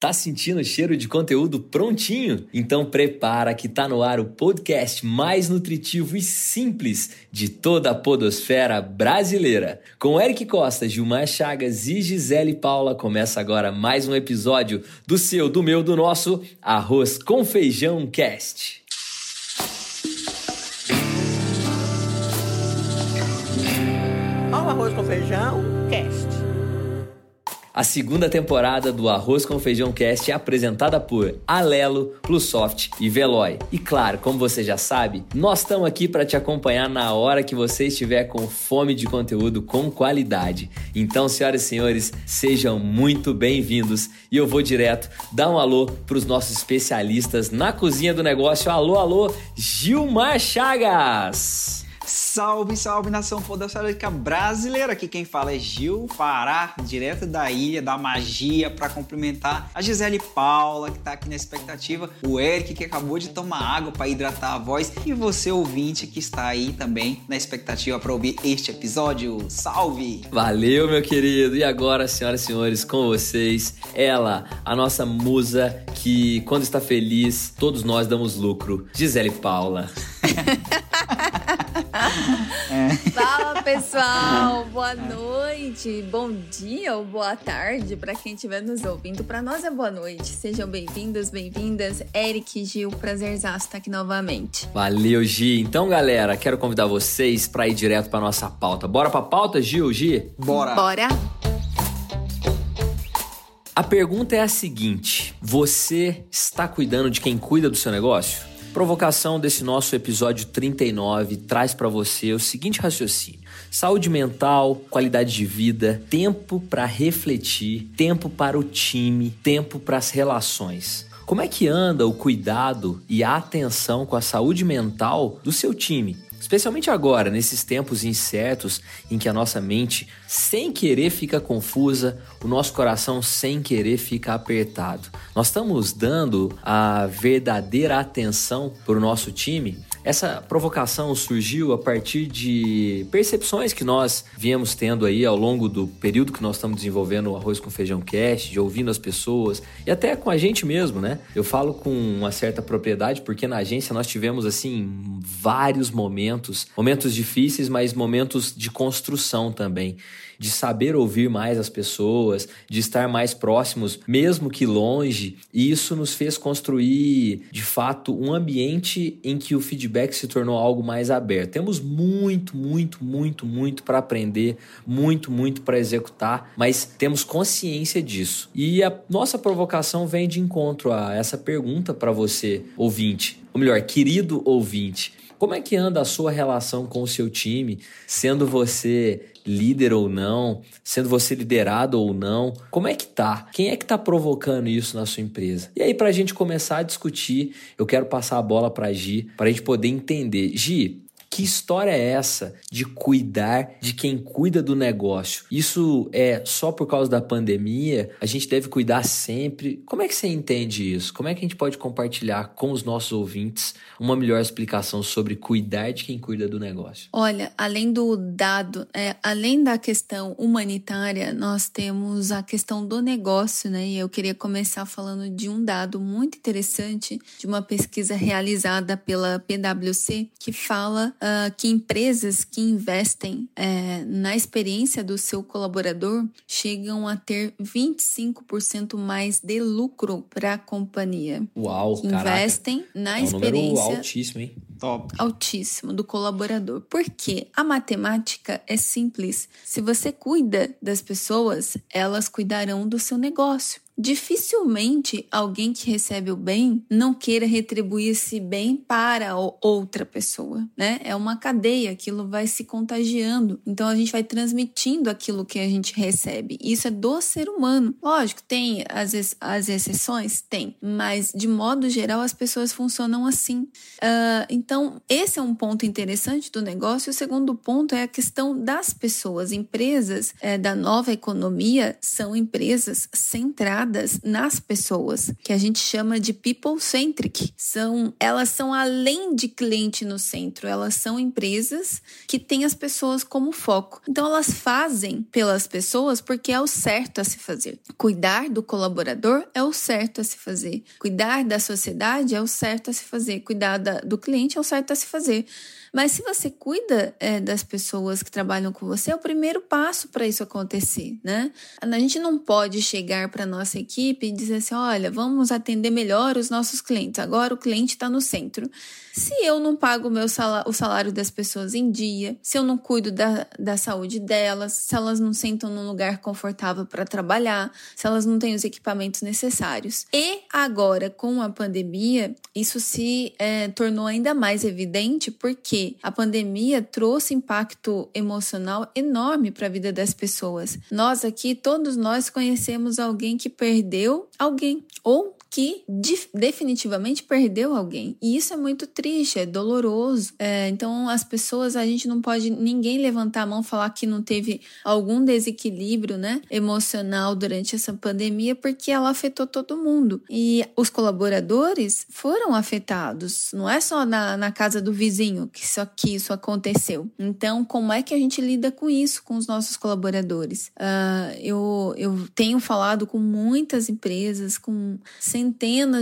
Tá sentindo o cheiro de conteúdo prontinho? Então prepara que tá no ar o podcast mais nutritivo e simples de toda a podosfera brasileira. Com Eric Costa, Gilmar Chagas e Gisele Paula começa agora mais um episódio do seu, do meu, do nosso Arroz com Feijão Cast. Olha Arroz com Feijão Cast. A segunda temporada do Arroz com Feijão Cast é apresentada por Alelo, Plusoft e Veloy. E claro, como você já sabe, nós estamos aqui para te acompanhar na hora que você estiver com fome de conteúdo com qualidade. Então, senhoras e senhores, sejam muito bem-vindos e eu vou direto dar um alô para os nossos especialistas na cozinha do negócio. Alô, alô, Gilmar Chagas! Salve, salve nação podosférica brasileira! Aqui quem fala é Gil Pará, direto da ilha da magia, para cumprimentar a Gisele Paula, que tá aqui na expectativa, o Eric, que acabou de tomar água para hidratar a voz, e você ouvinte que está aí também na expectativa para ouvir este episódio. Salve! Valeu, meu querido! E agora, senhoras e senhores, com vocês, ela, a nossa musa que, quando está feliz, todos nós damos lucro, Gisele Paula. Fala pessoal, boa noite, bom dia ou boa tarde para quem estiver nos ouvindo. Para nós é boa noite. Sejam bem-vindos, bem-vindas. Eric Gil, prazerzaço estar aqui novamente. Valeu, Gi. Então, galera, quero convidar vocês para ir direto para nossa pauta. Bora para pauta, Gil, Gi? Bora. Bora. A pergunta é a seguinte: você está cuidando de quem cuida do seu negócio? Provocação desse nosso episódio 39 traz para você o seguinte raciocínio: saúde mental, qualidade de vida, tempo para refletir, tempo para o time, tempo para as relações. Como é que anda o cuidado e a atenção com a saúde mental do seu time? Especialmente agora, nesses tempos incertos em que a nossa mente, sem querer, fica confusa, o nosso coração, sem querer, fica apertado. Nós estamos dando a verdadeira atenção para o nosso time? Essa provocação surgiu a partir de percepções que nós viemos tendo aí ao longo do período que nós estamos desenvolvendo o Arroz com Feijão Cast, de ouvindo as pessoas e até com a gente mesmo, né? Eu falo com uma certa propriedade porque na agência nós tivemos assim vários momentos, momentos difíceis, mas momentos de construção também de saber ouvir mais as pessoas, de estar mais próximos, mesmo que longe, e isso nos fez construir, de fato, um ambiente em que o feedback se tornou algo mais aberto. Temos muito, muito, muito, muito para aprender, muito, muito para executar, mas temos consciência disso. E a nossa provocação vem de encontro a essa pergunta para você, ouvinte, ou melhor, querido ouvinte. Como é que anda a sua relação com o seu time, sendo você líder ou não, sendo você liderado ou não? Como é que tá? Quem é que tá provocando isso na sua empresa? E aí para a gente começar a discutir, eu quero passar a bola para Gi, para a gente poder entender. Gi, que história é essa de cuidar de quem cuida do negócio? Isso é só por causa da pandemia? A gente deve cuidar sempre? Como é que você entende isso? Como é que a gente pode compartilhar com os nossos ouvintes uma melhor explicação sobre cuidar de quem cuida do negócio? Olha, além do dado, é, além da questão humanitária, nós temos a questão do negócio, né? E eu queria começar falando de um dado muito interessante de uma pesquisa realizada pela PwC que fala uh, que empresas que investem uh, na experiência do seu colaborador chegam a ter 25% mais de lucro para a companhia. Uau, que caraca. investem na é um experiência altíssimo, hein? Top. altíssimo do colaborador. Porque a matemática é simples. Se você cuida das pessoas, elas cuidarão do seu negócio. Dificilmente alguém que recebe o bem não queira retribuir esse bem para outra pessoa, né? É uma cadeia, aquilo vai se contagiando. Então a gente vai transmitindo aquilo que a gente recebe. Isso é do ser humano. Lógico, tem as, as exceções? Tem. Mas de modo geral as pessoas funcionam assim. Uh, então, esse é um ponto interessante do negócio. O segundo ponto é a questão das pessoas. Empresas é, da nova economia são empresas centradas nas pessoas, que a gente chama de people centric. São, elas são além de cliente no centro, elas são empresas que têm as pessoas como foco. Então elas fazem pelas pessoas porque é o certo a se fazer. Cuidar do colaborador é o certo a se fazer. Cuidar da sociedade é o certo a se fazer. Cuidar da, do cliente é o certo a se fazer. Mas se você cuida é, das pessoas que trabalham com você, é o primeiro passo para isso acontecer, né? A gente não pode chegar para nossa equipe e dizer assim, olha, vamos atender melhor os nossos clientes. Agora o cliente está no centro. Se eu não pago meu salário, o salário das pessoas em dia, se eu não cuido da, da saúde delas, se elas não sentam num lugar confortável para trabalhar, se elas não têm os equipamentos necessários. E agora, com a pandemia, isso se é, tornou ainda mais evidente porque a pandemia trouxe impacto emocional enorme para a vida das pessoas. Nós aqui, todos nós conhecemos alguém que perdeu alguém ou que definitivamente perdeu alguém. E isso é muito triste, é doloroso. É, então, as pessoas, a gente não pode ninguém levantar a mão falar que não teve algum desequilíbrio né, emocional durante essa pandemia, porque ela afetou todo mundo. E os colaboradores foram afetados. Não é só na, na casa do vizinho que isso, que isso aconteceu. Então, como é que a gente lida com isso, com os nossos colaboradores? Uh, eu, eu tenho falado com muitas empresas, com centenas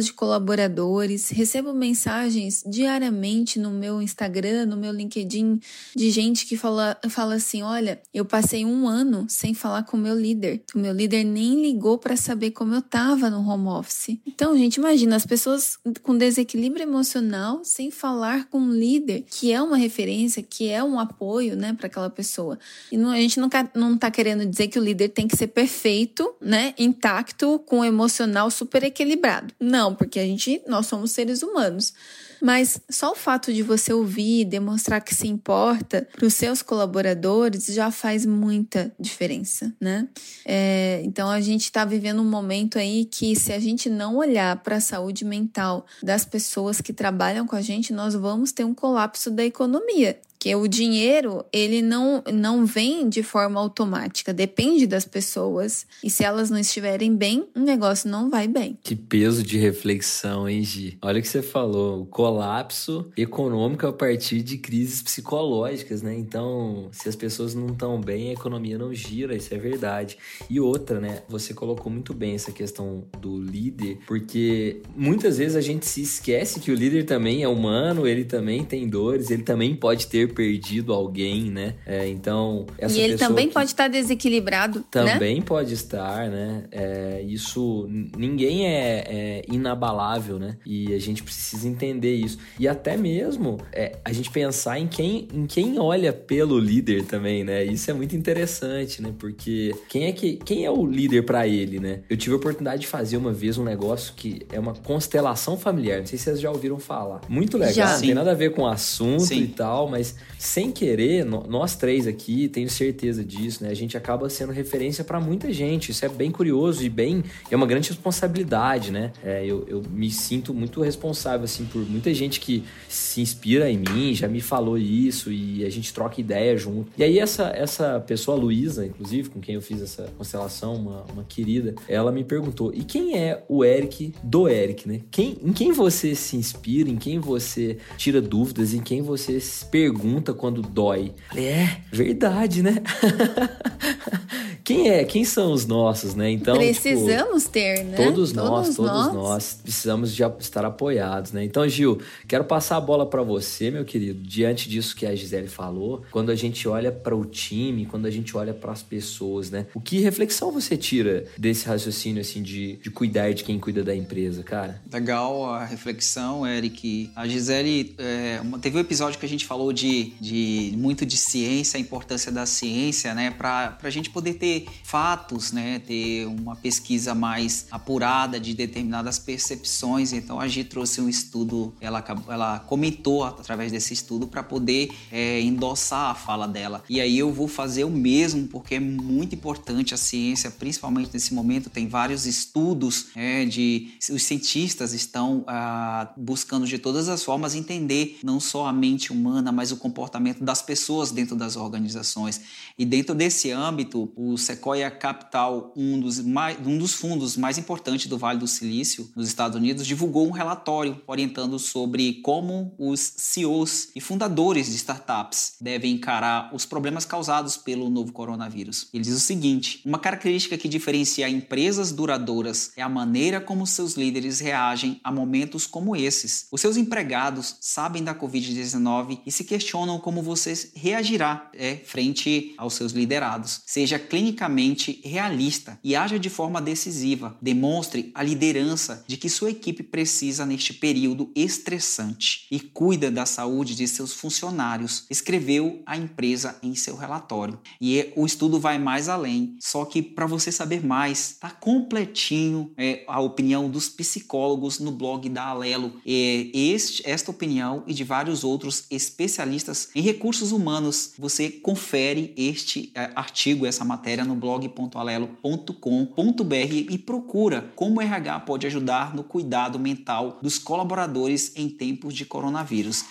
de colaboradores, recebo mensagens diariamente no meu Instagram, no meu LinkedIn, de gente que fala, fala assim: olha, eu passei um ano sem falar com o meu líder. O meu líder nem ligou para saber como eu tava no home office. Então, gente, imagina as pessoas com desequilíbrio emocional sem falar com um líder que é uma referência, que é um apoio, né, para aquela pessoa. E não, a gente não, não tá querendo dizer que o líder tem que ser perfeito, né, intacto, com emocional super equilibrado Não, porque a gente, nós somos seres humanos. Mas só o fato de você ouvir, demonstrar que se importa para os seus colaboradores já faz muita diferença, né? É, então a gente está vivendo um momento aí que se a gente não olhar para a saúde mental das pessoas que trabalham com a gente, nós vamos ter um colapso da economia que o dinheiro ele não, não vem de forma automática, depende das pessoas. E se elas não estiverem bem, o negócio não vai bem. Que peso de reflexão, hein, Gi? Olha o que você falou, o colapso econômico a partir de crises psicológicas, né? Então, se as pessoas não estão bem, a economia não gira, isso é verdade. E outra, né? Você colocou muito bem essa questão do líder, porque muitas vezes a gente se esquece que o líder também é humano, ele também tem dores, ele também pode ter perdido alguém, né? É, então, essa E ele também pode estar desequilibrado, né? Também né? pode estar, né? É, isso, ninguém é, é, inabalável, né? E a gente precisa entender isso. E até mesmo é, a gente pensar em quem, em quem olha pelo líder também, né? Isso é muito interessante, né? Porque quem é, que, quem é o líder para ele, né? Eu tive a oportunidade de fazer uma vez um negócio que é uma constelação familiar. Não sei se vocês já ouviram falar. Muito legal. Já. Não tem nada a ver com o assunto Sim. e tal, mas sem querer, nós três aqui, tenho certeza disso, né? A gente acaba sendo referência para muita gente. Isso é bem curioso e bem. É uma grande responsabilidade, né? É, eu, eu me sinto muito responsável, assim, por muita gente que se inspira em mim, já me falou isso e a gente troca ideia junto. E aí, essa, essa pessoa, a Luísa, inclusive, com quem eu fiz essa constelação, uma, uma querida, ela me perguntou: e quem é o Eric do Eric, né? Quem, em quem você se inspira, em quem você tira dúvidas, em quem você se pergunta pergunta quando dói. Falei, é, verdade, né? quem é? Quem são os nossos, né? Então, precisamos tipo, ter, né? Todos, todos nós, todos nós. nós. precisamos de estar apoiados, né? Então, Gil, quero passar a bola para você, meu querido. Diante disso que a Gisele falou, quando a gente olha para o time, quando a gente olha para as pessoas, né? O que reflexão você tira desse raciocínio assim de, de cuidar de quem cuida da empresa, cara? Legal a reflexão, Eric. A Gisele é, teve um episódio que a gente falou de, de muito de ciência, a importância da ciência, né? Para a gente poder ter fatos, né, ter uma pesquisa mais apurada de determinadas percepções. Então a Gi trouxe um estudo, ela, ela comentou através desse estudo para poder é, endossar a fala dela. E aí eu vou fazer o mesmo porque é muito importante a ciência, principalmente nesse momento. Tem vários estudos é, de os cientistas estão ah, buscando de todas as formas entender não só a mente humana, mas o comportamento das pessoas dentro das organizações. E dentro desse âmbito, o Sequoia Capital, um dos, mais, um dos fundos mais importantes do Vale do Silício, nos Estados Unidos, divulgou um relatório orientando sobre como os CEOs e fundadores de startups devem encarar os problemas causados pelo novo coronavírus. Ele diz o seguinte: uma característica que diferencia empresas duradouras é a maneira como seus líderes reagem a momentos como esses. Os seus empregados sabem da Covid-19 e se questionam como você reagirá é, frente aos seus liderados. Seja clinicamente realista e haja de forma decisiva. Demonstre a liderança de que sua equipe precisa neste período estressante e cuida da saúde de seus funcionários, escreveu a empresa em seu relatório. E o estudo vai mais além, só que para você saber mais, está completinho é, a opinião dos psicólogos no blog da Alelo. É, este, esta opinião e de vários outros especialistas em recursos humanos, você confere este é, artigo, essa matéria no blog.alelo.com.br e procura como o RH pode ajudar no cuidado mental dos colaboradores em tempos de coronavírus.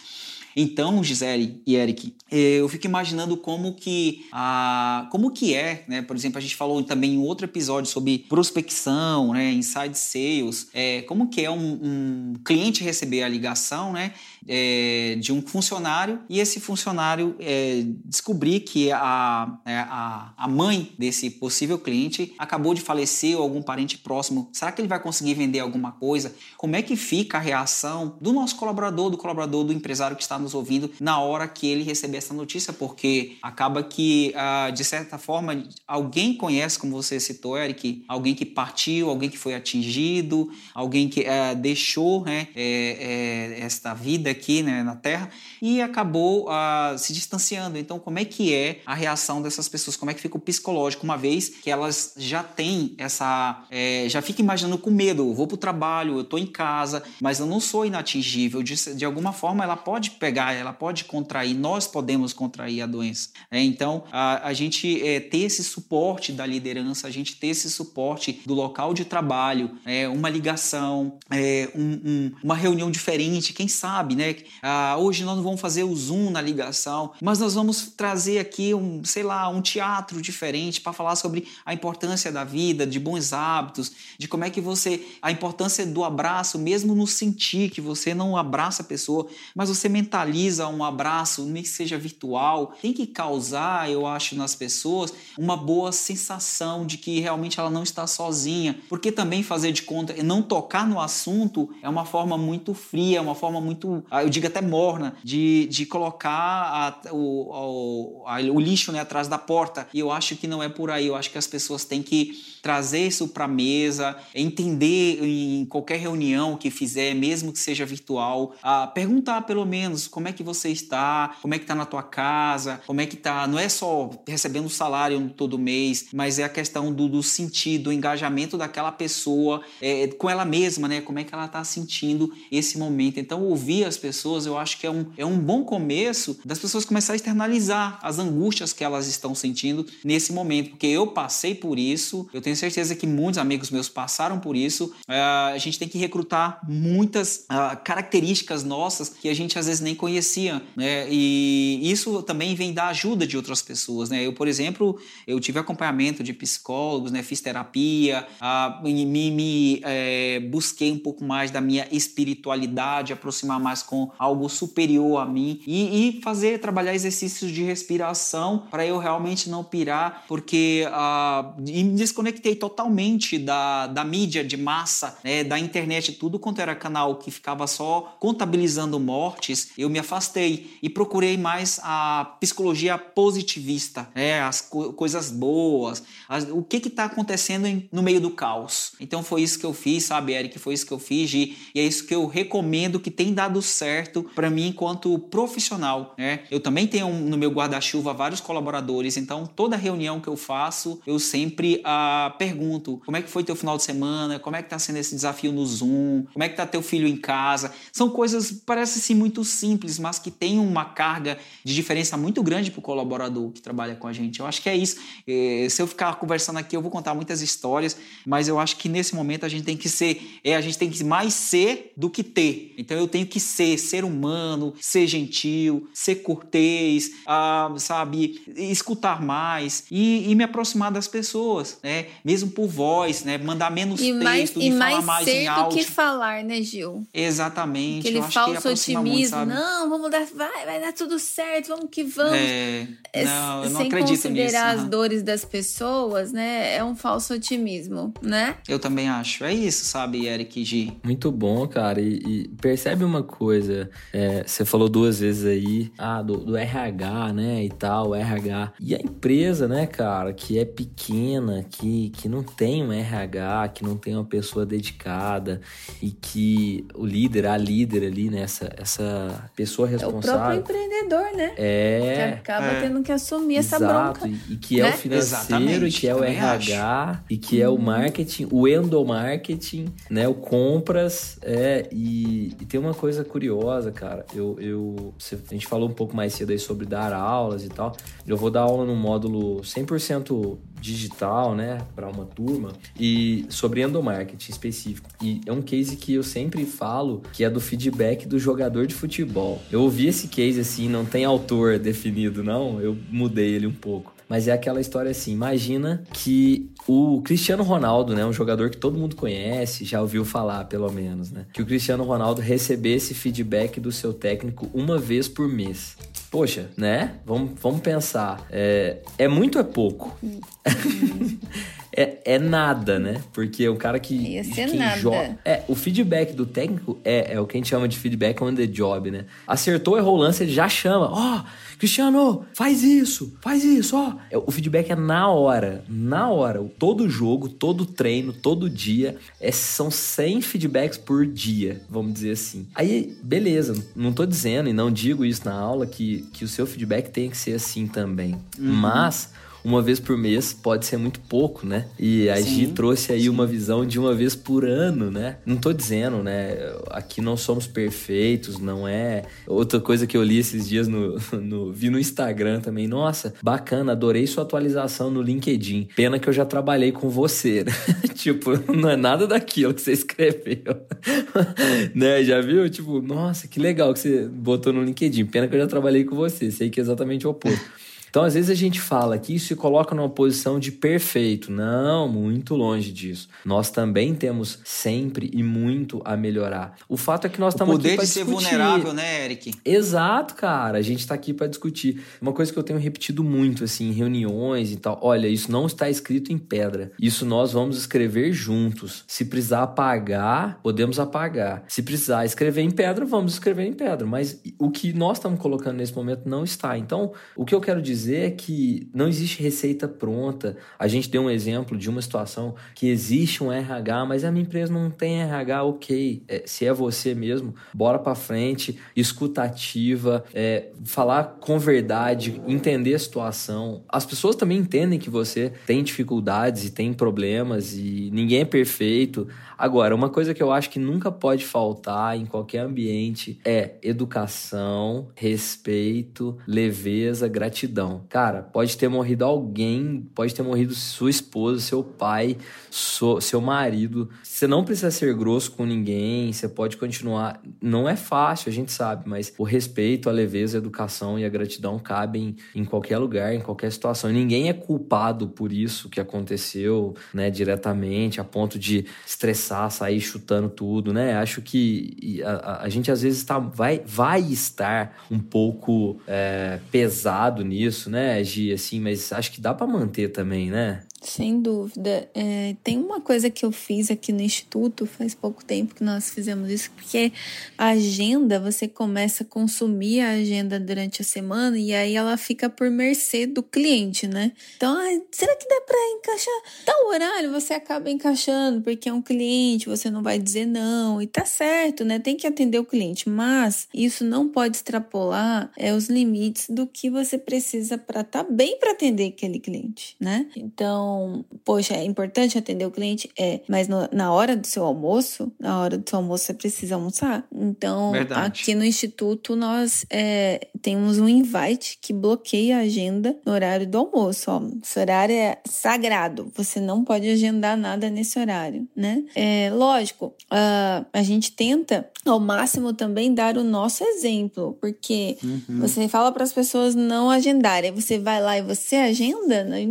Então, Gisele e Eric, eh, eu fico imaginando como que, a, como que é, né? Por exemplo, a gente falou também em outro episódio sobre prospecção, né? Inside sales, é, como que é um, um cliente receber a ligação, né? É, de um funcionário e esse funcionário é, descobrir que a, é, a, a mãe desse possível cliente acabou de falecer ou algum parente próximo. Será que ele vai conseguir vender alguma coisa? Como é que fica a reação do nosso colaborador, do colaborador, do empresário que está nos ouvindo na hora que ele receber essa notícia? Porque acaba que, ah, de certa forma, alguém conhece, como você citou, Eric, alguém que partiu, alguém que foi atingido, alguém que eh, deixou né, é, é, esta vida aqui né, na Terra e acabou uh, se distanciando. Então, como é que é a reação dessas pessoas? Como é que fica o psicológico, uma vez que elas já têm essa. É, já fica imaginando com medo: eu vou para o trabalho, eu estou em casa, mas eu não sou inatingível. De, de alguma forma, ela pode pegar, ela pode contrair, nós podemos contrair a doença. É, então, a, a gente é, ter esse suporte da liderança, a gente ter esse suporte do local de trabalho, é, uma ligação, é, um, um, uma reunião diferente, quem sabe, né? Ah, hoje nós não vamos fazer o Zoom na ligação, mas nós vamos trazer aqui um, sei lá, um teatro diferente para falar sobre a importância da vida, de bons hábitos, de como é que você. a importância do abraço, mesmo no sentir que você não abraça a pessoa, mas você mentaliza um abraço, nem que seja virtual, tem que causar, eu acho, nas pessoas uma boa sensação de que realmente ela não está sozinha. Porque também fazer de conta e não tocar no assunto é uma forma muito fria, é uma forma muito eu digo até morna, de, de colocar a, o, o, a, o lixo né, atrás da porta. E eu acho que não é por aí. Eu acho que as pessoas têm que trazer isso para a mesa, entender em qualquer reunião que fizer, mesmo que seja virtual, a perguntar pelo menos como é que você está, como é que está na tua casa, como é que está. Não é só recebendo salário todo mês, mas é a questão do, do sentido, do engajamento daquela pessoa é, com ela mesma, né? Como é que ela está sentindo esse momento. Então, ouvir as pessoas, eu acho que é um, é um bom começo das pessoas começar a externalizar as angústias que elas estão sentindo nesse momento, porque eu passei por isso, eu tenho certeza que muitos amigos meus passaram por isso. Uh, a gente tem que recrutar muitas uh, características nossas que a gente às vezes nem conhecia, né? E isso também vem da ajuda de outras pessoas, né? Eu, por exemplo, eu tive acompanhamento de psicólogos, né? Fiz terapia, uh, me, me é, busquei um pouco mais da minha espiritualidade, aproximar mais com algo superior a mim e, e fazer, trabalhar exercícios de respiração para eu realmente não pirar, porque uh, me desconectei totalmente da, da mídia de massa, né, da internet, tudo quanto era canal que ficava só contabilizando mortes, eu me afastei e procurei mais a psicologia positivista, né, as co coisas boas, as, o que está acontecendo em, no meio do caos. Então foi isso que eu fiz, sabe, Eric? Foi isso que eu fiz e, e é isso que eu recomendo que tem dado para mim enquanto profissional. Né? Eu também tenho no meu guarda-chuva vários colaboradores, então toda reunião que eu faço, eu sempre ah, pergunto como é que foi teu final de semana, como é que está sendo esse desafio no Zoom, como é que está teu filho em casa. São coisas, parece assim, muito simples, mas que tem uma carga de diferença muito grande para o colaborador que trabalha com a gente. Eu acho que é isso. É, se eu ficar conversando aqui, eu vou contar muitas histórias, mas eu acho que nesse momento a gente tem que ser, é, a gente tem que mais ser do que ter. Então eu tenho que ser ser humano, ser gentil, ser cortês, ah, sabe, escutar mais e, e, me aproximar das pessoas, né? Mesmo por voz, né? Mandar menos e texto, mais, e mais falar mais ser em do áudio. que falar, né, Gil? Exatamente. Aquele eu acho falso muito, otimismo. sabe? não, vamos dar, vai, vai dar tudo certo, vamos que vamos. É, É, não, eu não sem acredito nisso. considerar as aham. dores das pessoas, né? É um falso otimismo, né? Eu também acho. É isso, sabe, Eric e Gi? Muito bom, cara. E, e percebe uma coisa. É, você falou duas vezes aí, ah, do, do RH, né? E tal, RH. E a empresa, né, cara, que é pequena, que, que não tem um RH, que não tem uma pessoa dedicada e que o líder, a líder ali, né? Essa, essa pessoa É o próprio responsável. empreendedor, né? Que É. acaba é. tendo que assumir essa Exato, bronca. e, e que é né? o financeiro, e que é o RH, e que é o marketing, o endomarketing, né? O compras, é, e, e tem uma coisa curiosa, cara. Eu, eu, a gente falou um pouco mais cedo aí sobre dar aulas e tal. Eu vou dar aula no módulo 100% digital, né, para uma turma e sobre endomarketing específico. E é um case que eu sempre falo que é do feedback do jogador de futebol. Eu ouvi esse case assim, não tem autor definido não, eu mudei ele um pouco. Mas é aquela história assim, imagina que o Cristiano Ronaldo, né, um jogador que todo mundo conhece, já ouviu falar pelo menos, né, que o Cristiano Ronaldo recebesse feedback do seu técnico uma vez por mês. Poxa, né? Vamos, vamos pensar. É, é muito ou é pouco? é, é nada, né? Porque o cara que. Ia ser que nada. joga- É, o feedback do técnico é, é o que a gente chama de feedback on the job, né? Acertou, errou o lance, ele já chama. Ó, Cristiano, faz isso, faz isso, ó. É, O feedback é na hora, na hora. Todo jogo, todo treino, todo dia. É, são 100 feedbacks por dia, vamos dizer assim. Aí, beleza, não tô dizendo e não digo isso na aula que, que o seu feedback tem que ser assim também. Mas uma vez por mês pode ser muito pouco, né? E a Sim, Gi trouxe aí uma visão de uma vez por ano, né? Não tô dizendo, né? Aqui não somos perfeitos, não é. Outra coisa que eu li esses dias no, no- vi no Instagram também. Nossa, bacana, adorei sua atualização no LinkedIn. Pena que eu já trabalhei com você, né? tipo, não é nada daquilo que você escreveu. né? Já viu? Tipo, nossa, que legal que você botou no LinkedIn. Pena que eu já trabalhei com você. Sei que é exatamente o oposto. Então, às vezes a gente fala que isso se coloca numa posição de perfeito. Não, muito longe disso. Nós também temos sempre e muito a melhorar. O fato é que nós estamos aqui poder para de ser discutir. vulnerável, né, Eric? Exato, cara. A gente tá aqui para discutir. Uma coisa que eu tenho repetido muito, assim, em reuniões e tal. Olha, isso não está escrito em pedra. Isso nós vamos escrever juntos. Se precisar apagar, podemos apagar. Se precisar escrever em pedra, vamos escrever em pedra. Mas o que nós estamos colocando nesse momento não está. Então, o que eu quero dizer é que não existe receita pronta. A gente deu um exemplo de uma situação que existe um RH, mas a minha empresa não tem RH, ok. É, se é você mesmo, bora pra frente, escutativa, é, falar com verdade, entender a situação. As pessoas também entendem que você tem dificuldades e tem problemas e ninguém é perfeito. Agora, uma coisa que eu acho que nunca pode faltar em qualquer ambiente é educação, respeito, leveza, gratidão. Cara, pode ter morrido alguém, pode ter morrido sua esposa, seu pai, so- seu marido. Você não precisa ser grosso com ninguém, você pode continuar. Não é fácil, a gente sabe, mas o respeito, a leveza, a educação e a gratidão cabem em qualquer lugar, em qualquer situação. Ninguém é culpado por isso que aconteceu, né, diretamente, a ponto de estressar, sair chutando tudo, né? Acho que a, a- gente às vezes tá, vai, vai estar um pouco é, pesado nisso, né, Gi? Assim, mas acho que dá pra manter também, né? Sem dúvida. É, tem uma coisa que eu fiz aqui no Instituto, faz pouco tempo que nós fizemos isso, porque a agenda, você começa a consumir a agenda durante a semana e aí ela fica por mercê do cliente, né? Então, ah, será que dá pra encaixar tal horário? Você acaba encaixando, porque é um cliente, você não vai dizer não, e tá certo, né? Tem que atender o cliente, mas isso não pode extrapolar é, os limites do que você precisa para estar bem para atender aquele cliente, né? Então, Então, poxa, é importante atender o cliente? É, mas no, na hora do seu almoço, na hora do seu almoço você precisa almoçar. Então, Verdade. aqui no Instituto nós é, temos um invite que bloqueia a agenda no horário do almoço. Ó. Esse horário é sagrado, você não pode agendar nada nesse horário, né? É, lógico, uh, a gente tenta ao máximo também dar o nosso exemplo, porque você fala para as pessoas não agendarem, você vai lá e você agenda, né?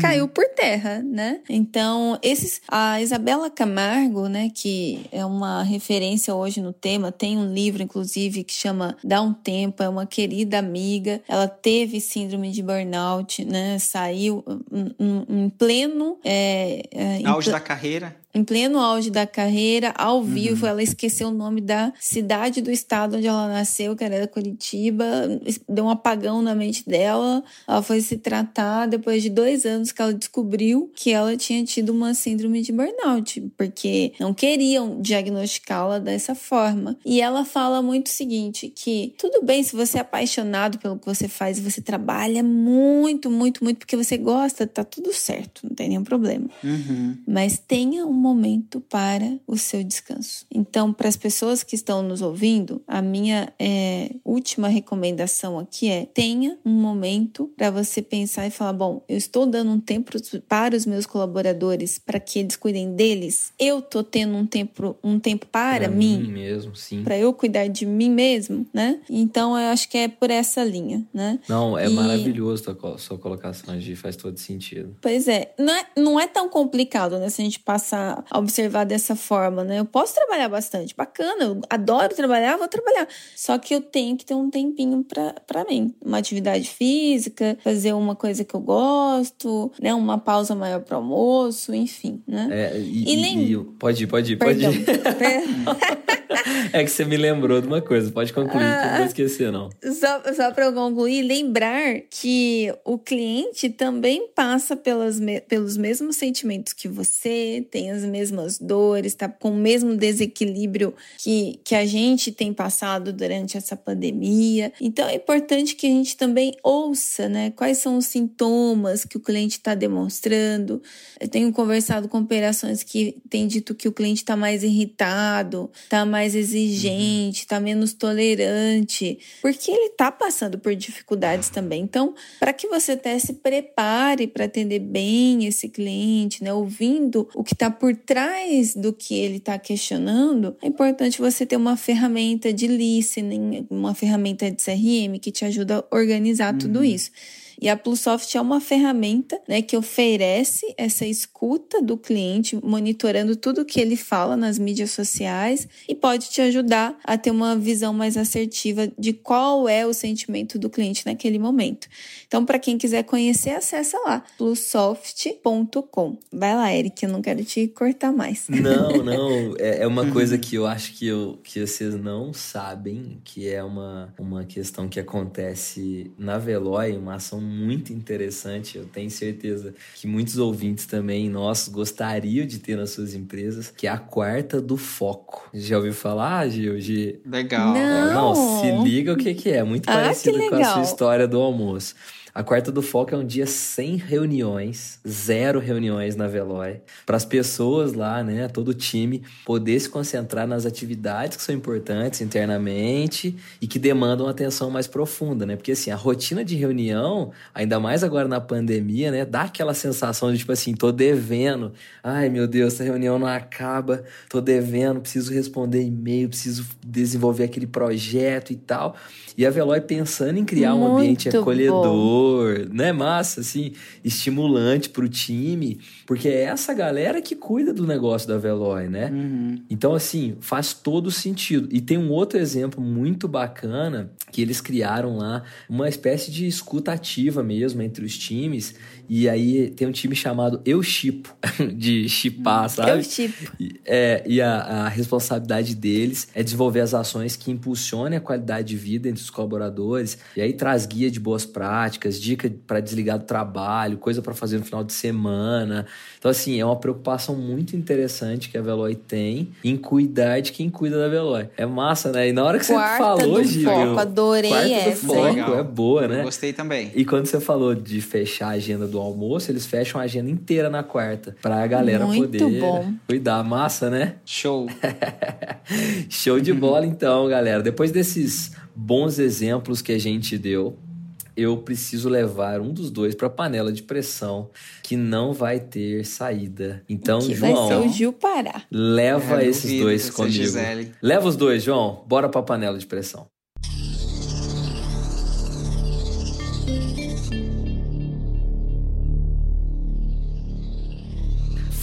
caiu por terra, né? Então, esses a Isabela Camargo, né, que é uma referência hoje no tema, tem um livro inclusive que chama Dá um tempo, é uma querida amiga. Ela teve síndrome de burnout, né? Saiu em pleno é, é, em Auge da carreira. Em pleno auge da carreira, ao vivo, ela esqueceu o nome da cidade do estado onde ela nasceu, que era Curitiba, deu um apagão na mente dela, ela foi se tratar depois de dois anos que ela descobriu que ela tinha tido uma síndrome de burnout, porque não queriam diagnosticá-la dessa forma. E ela fala muito o seguinte, que tudo bem se você é apaixonado pelo que você faz, você trabalha muito, muito, muito, porque você gosta, tá tudo certo, não tem nenhum problema Uhum. mas tenha um momento para o seu descanso. Então, para as pessoas que estão nos ouvindo, a minha é, última recomendação aqui é: tenha um momento para você pensar e falar, bom, eu estou dando um tempo para os meus colaboradores para que eles cuidem deles. Eu tô tendo um tempo, um tempo para Pra mim mesmo, sim. para eu cuidar de mim mesmo, né? Então eu acho que é por essa linha, né? Não, é E- maravilhoso co- sua colocação, Gi, faz todo sentido. Pois é, não é, não é tão complicado, né? Se a gente passar a observar dessa forma, né? Eu posso trabalhar bastante, bacana, eu adoro trabalhar, vou trabalhar. Só que eu tenho que ter um tempinho pra, pra mim. Uma atividade física, fazer uma coisa que eu gosto, né? Uma pausa maior pro almoço, enfim, né? É, e, E e- lem- e- pode ir, pode ir, pode Perdão. ir. É que você me lembrou de uma coisa, pode concluir, que eu não vou esquecer, não. Só, só para eu concluir, lembrar que o cliente também passa pelas pelos mesmos sentimentos que você, tem as mesmas dores, tá com o mesmo desequilíbrio que, que a gente tem passado durante essa pandemia. Então é importante que a gente também ouça, né? Quais são os sintomas que o cliente está demonstrando. Eu tenho conversado com operações que têm dito que o cliente está mais irritado, está mais exigente, está menos tolerante, porque ele está passando por dificuldades também. Então, para que você até se prepare para atender bem esse cliente, né, ouvindo o que está por trás do que ele está questionando, é importante você ter uma ferramenta de listening, uma ferramenta de CRM que te ajuda a organizar tudo isso. E a Plusoft é uma ferramenta né, que oferece essa escuta do cliente, monitorando tudo que ele fala nas mídias sociais e pode te ajudar a ter uma visão mais assertiva de qual é o sentimento do cliente naquele momento. Então, para quem quiser conhecer, acessa lá, plusoft.com. Vai lá, Eric, eu não quero te cortar mais. Não, não. É, é uma coisa que eu acho que, eu, que vocês não sabem, que é uma, uma questão que acontece na Veloy, uma ação muito interessante. Eu tenho certeza que muitos ouvintes também nossos gostariam de ter nas suas empresas, que é a quarta do foco. Já ouviu falar, Gil? Gi? Legal. Não. Não, se liga o que, que é. Muito Ah, parecido com a sua história do almoço. A quarta do foco é um dia sem reuniões, zero reuniões na Veloy, para as pessoas lá, né, todo o time, poder se concentrar nas atividades que são importantes internamente e que demandam atenção mais profunda, né? Porque assim, a rotina de reunião, ainda mais agora na pandemia, né, dá aquela sensação de tipo assim, tô devendo. Ai, meu Deus, essa reunião não acaba, tô devendo, preciso responder e-mail, preciso desenvolver aquele projeto e tal. E a Veloy pensando em criar um Muito ambiente bom. Acolhedor, né? Massa, assim, estimulante pro time, porque é essa galera que cuida do negócio da Veloy, né? Uhum. Então, assim, faz todo sentido. E tem um outro exemplo muito bacana que eles criaram lá, uma espécie de escuta ativa mesmo entre os times. E aí tem um time chamado Eu Chipo, de chipar, sabe? Eu. E- É, e a, a responsabilidade deles é desenvolver as ações que impulsionem a qualidade de vida entre os colaboradores, e aí traz guia de boas práticas, dicas, dica para desligar do trabalho, coisa para fazer no final de semana. Então, assim, é uma preocupação muito interessante que a Veloy tem em cuidar de quem cuida da Veloy. É massa, né? E na hora que Quarta você falou, do Gil, foco, adorei Quarta do essa. foco, Legal. é boa, né? Gostei também. E quando você falou de fechar a agenda do almoço, eles fecham a agenda inteira na quarta, pra galera Muito poder bom. cuidar. Massa, né? Show. Show de bola, então, galera. Depois desses bons exemplos que a gente deu, eu preciso levar um dos dois pra panela de pressão, que não vai ter saída. Então, que vai ser João, o Gil Pará. leva É, esses dois comigo. Gisele. Leva os dois, João. Bora pra panela de pressão.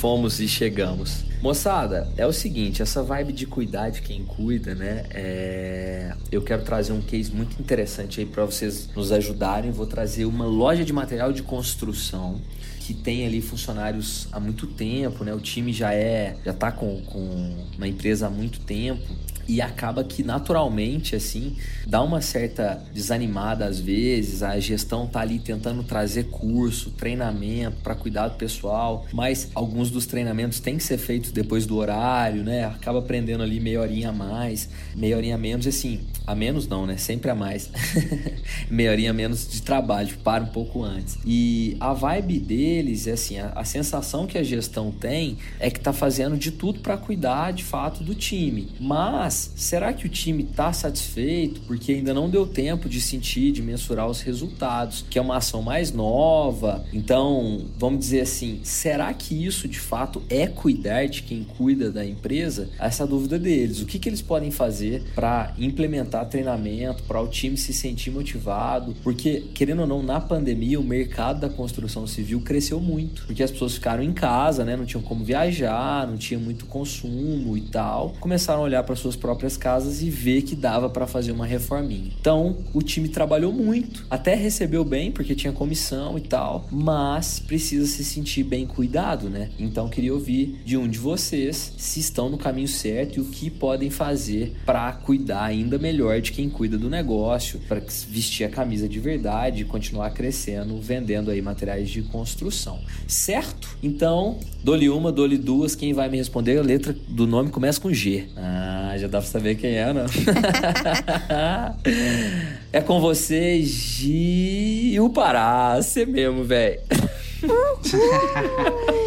Fomos e chegamos. Moçada, é o seguinte, essa vibe de cuidar de quem cuida, né? É... Eu quero trazer um case muito interessante aí para vocês nos ajudarem. Vou trazer uma loja de material de construção que tem ali funcionários há muito tempo, né? O time já é, já tá com, com uma empresa há muito tempo e acaba que naturalmente assim dá uma certa desanimada às vezes a gestão tá ali tentando trazer curso treinamento para cuidar do pessoal mas alguns dos treinamentos têm que ser feitos depois do horário né? Acaba aprendendo ali meia horinha a mais meia horinha a menos assim a menos não né sempre a mais meia horinha menos de trabalho para um pouco antes e a vibe deles é assim a, a sensação que a gestão tem é que tá fazendo de tudo para cuidar de fato do time mas será que o time está satisfeito porque ainda não deu tempo de sentir, de mensurar os resultados, que é uma ação mais nova? Então, vamos dizer assim, será que isso de fato é cuidar de quem cuida da empresa? Essa é dúvida deles. O que, que eles podem fazer para implementar treinamento, para o time se sentir motivado? Porque, querendo ou não, na pandemia o mercado da construção civil cresceu muito, porque as pessoas ficaram em casa, né? Não tinham como viajar, não tinha muito consumo e tal. Começaram a olhar para suas próprias casas e ver que dava para fazer uma reforminha. Então, o time trabalhou muito, até recebeu bem porque tinha comissão e tal, mas precisa se sentir bem cuidado, né? Então, queria ouvir de um de vocês se estão no caminho certo e o que podem fazer para cuidar ainda melhor de quem cuida do negócio, para vestir a camisa de verdade e continuar crescendo, vendendo aí materiais de construção. Certo? Então, dou-lhe uma, dou-lhe duas, quem vai me responder? A letra do nome começa com G. Ah, já dá pra saber quem é, não? é com você, Gil Pará. Você mesmo, velho.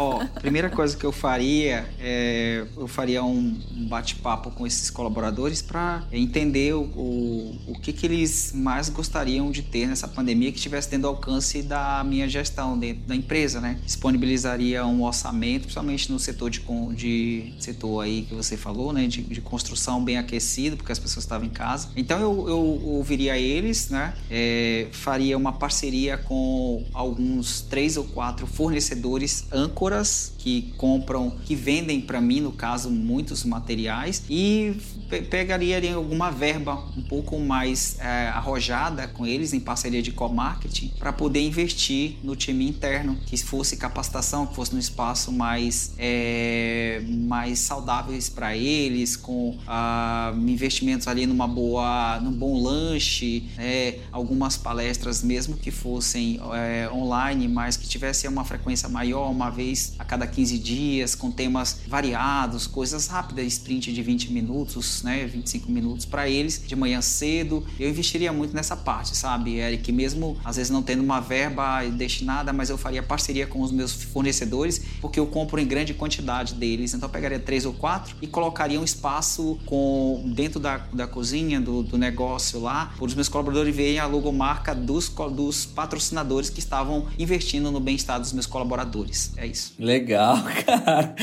Ó, primeira coisa que eu faria é eu faria um, bate-papo com esses colaboradores para entender o, o, o que, que eles mais gostariam de ter nessa pandemia que estivesse dentro do alcance da minha gestão dentro da empresa, né? Disponibilizaria um orçamento, principalmente no setor de, de setor aí que você falou, né? De, de construção bem aquecido, porque as pessoas estavam em casa. Então eu, eu ouviria eles, né? É, faria uma parceria com alguns três ou quatro fornecedores horas que compram, que vendem para mim, no caso, muitos materiais e pe- pegaria alguma verba um pouco mais é, arrojada com eles em parceria de co-marketing para poder investir no time interno, que fosse capacitação, que fosse num espaço mais, é, mais saudáveis para eles, com ah, investimentos ali numa boa, num bom lanche, é, algumas palestras mesmo que fossem é, online, mas que tivessem uma frequência maior, uma vez a cada 15 dias, com temas variados, coisas rápidas, sprint de 20 minutos, né, 25 minutos para eles, de manhã cedo. Eu investiria muito nessa parte, sabe, Eric? Mesmo às vezes não tendo uma verba destinada, mas eu faria parceria com os meus fornecedores, porque eu compro em grande quantidade deles. Então eu pegaria três ou quatro e colocaria um espaço com dentro da, da cozinha, do, do negócio lá, para os meus colaboradores verem a logomarca dos, dos patrocinadores que estavam investindo no bem-estar dos meus colaboradores. É isso. Legal, cara.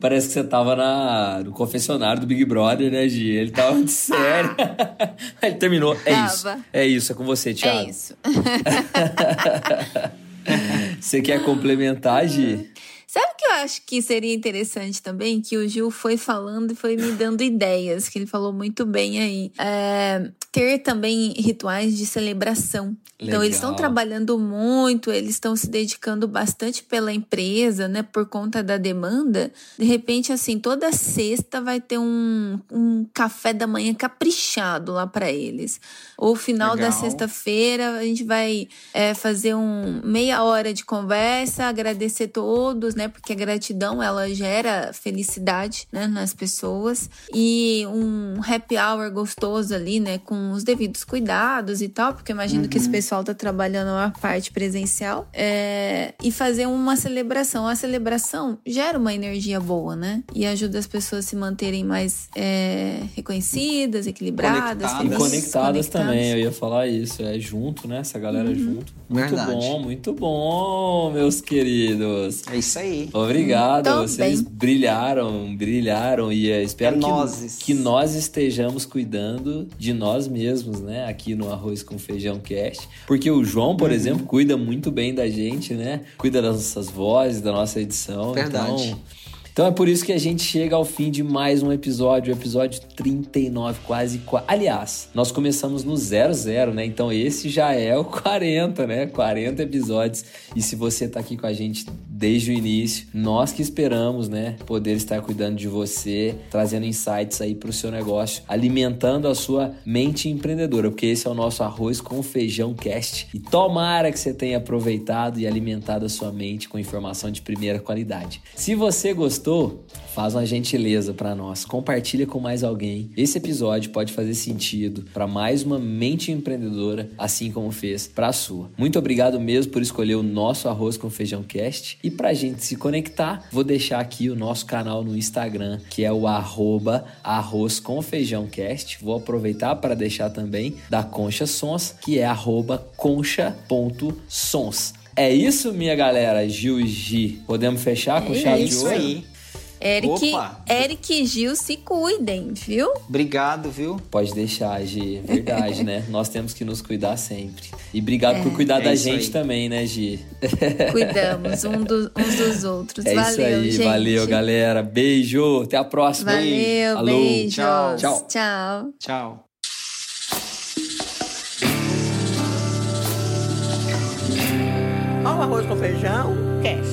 Parece que você tava na, no confessionário do Big Brother, né, Gi? Ele tava muito sério. Ele terminou. É isso. É isso, é com você, Thiago. É isso. Você quer complementar, Gi? Sabe o que eu acho que seria interessante também? Que o Gil foi falando e foi me dando ideias, que ele falou muito bem aí. É, ter também rituais de celebração. Legal. Então, eles estão trabalhando muito, eles estão se dedicando bastante pela empresa, né? Por conta da demanda. De repente, assim, toda sexta vai ter um, um café da manhã caprichado lá para eles. Ou final Legal. da sexta-feira, a gente vai é, fazer um meia hora de conversa, agradecer todos, né? Porque a gratidão, ela gera felicidade, né? Nas pessoas. E um happy hour gostoso ali, né? Com os devidos cuidados e tal, porque imagino uhum. que esse uhum. pessoal tá trabalhando a parte presencial. É, e fazer uma celebração. A celebração gera uma energia boa, né? E ajuda as pessoas a se manterem mais é, reconhecidas, equilibradas, conectadas. Felizes, conectadas também, eu ia falar isso. É junto, né? Essa galera uhum. junto. Muito Verdade. bom, muito bom, meus queridos. É isso aí. Obrigado. Vocês bem. brilharam, brilharam. E é, espero é que, que nós estejamos cuidando de nós mesmos, né? Aqui no Arroz com Feijão Cast. Porque o João, por uhum. exemplo, cuida muito bem da gente, né? Cuida das nossas vozes, da nossa edição. Verdade. Então, então é por isso que a gente chega ao fim de mais um episódio, episódio 39, quase. Aliás, nós começamos no 00, né? Então esse já é o 40, né? 40 episódios. E se você tá aqui com a gente desde o início, nós que esperamos, né, poder estar cuidando de você, trazendo insights aí para o seu negócio, alimentando a sua mente empreendedora, porque esse é o nosso arroz com feijão cast. E tomara que você tenha aproveitado e alimentado a sua mente com informação de primeira qualidade. Se você gostou, faz uma gentileza para nós, compartilha com mais alguém. Esse episódio pode fazer sentido para mais uma mente empreendedora, assim como fez para a sua. Muito obrigado mesmo por escolher o nosso arroz com feijão cast e para a gente se conectar, vou deixar aqui o nosso canal no Instagram, que é o arroba arroz com feijão cast. Vou aproveitar para deixar também da Concha Sons, que é arroba concha.sons. É isso, minha galera, Gil e Gi. Podemos fechar com é chave de ouro? Aí. Eric, Opa. Eric e Gil se cuidem, viu? Obrigado, viu? Pode deixar, Gi. Verdade, né? Nós temos que nos cuidar sempre. E obrigado é. por cuidar é da gente aí. também, né, Gi? Cuidamos um do, uns dos outros. É valeu, isso aí, gente. valeu, galera. Beijo. Até a próxima. Valeu, Alô. beijos. Tchau. Tchau. Tchau. Tchau. Arroz com feijão, cast.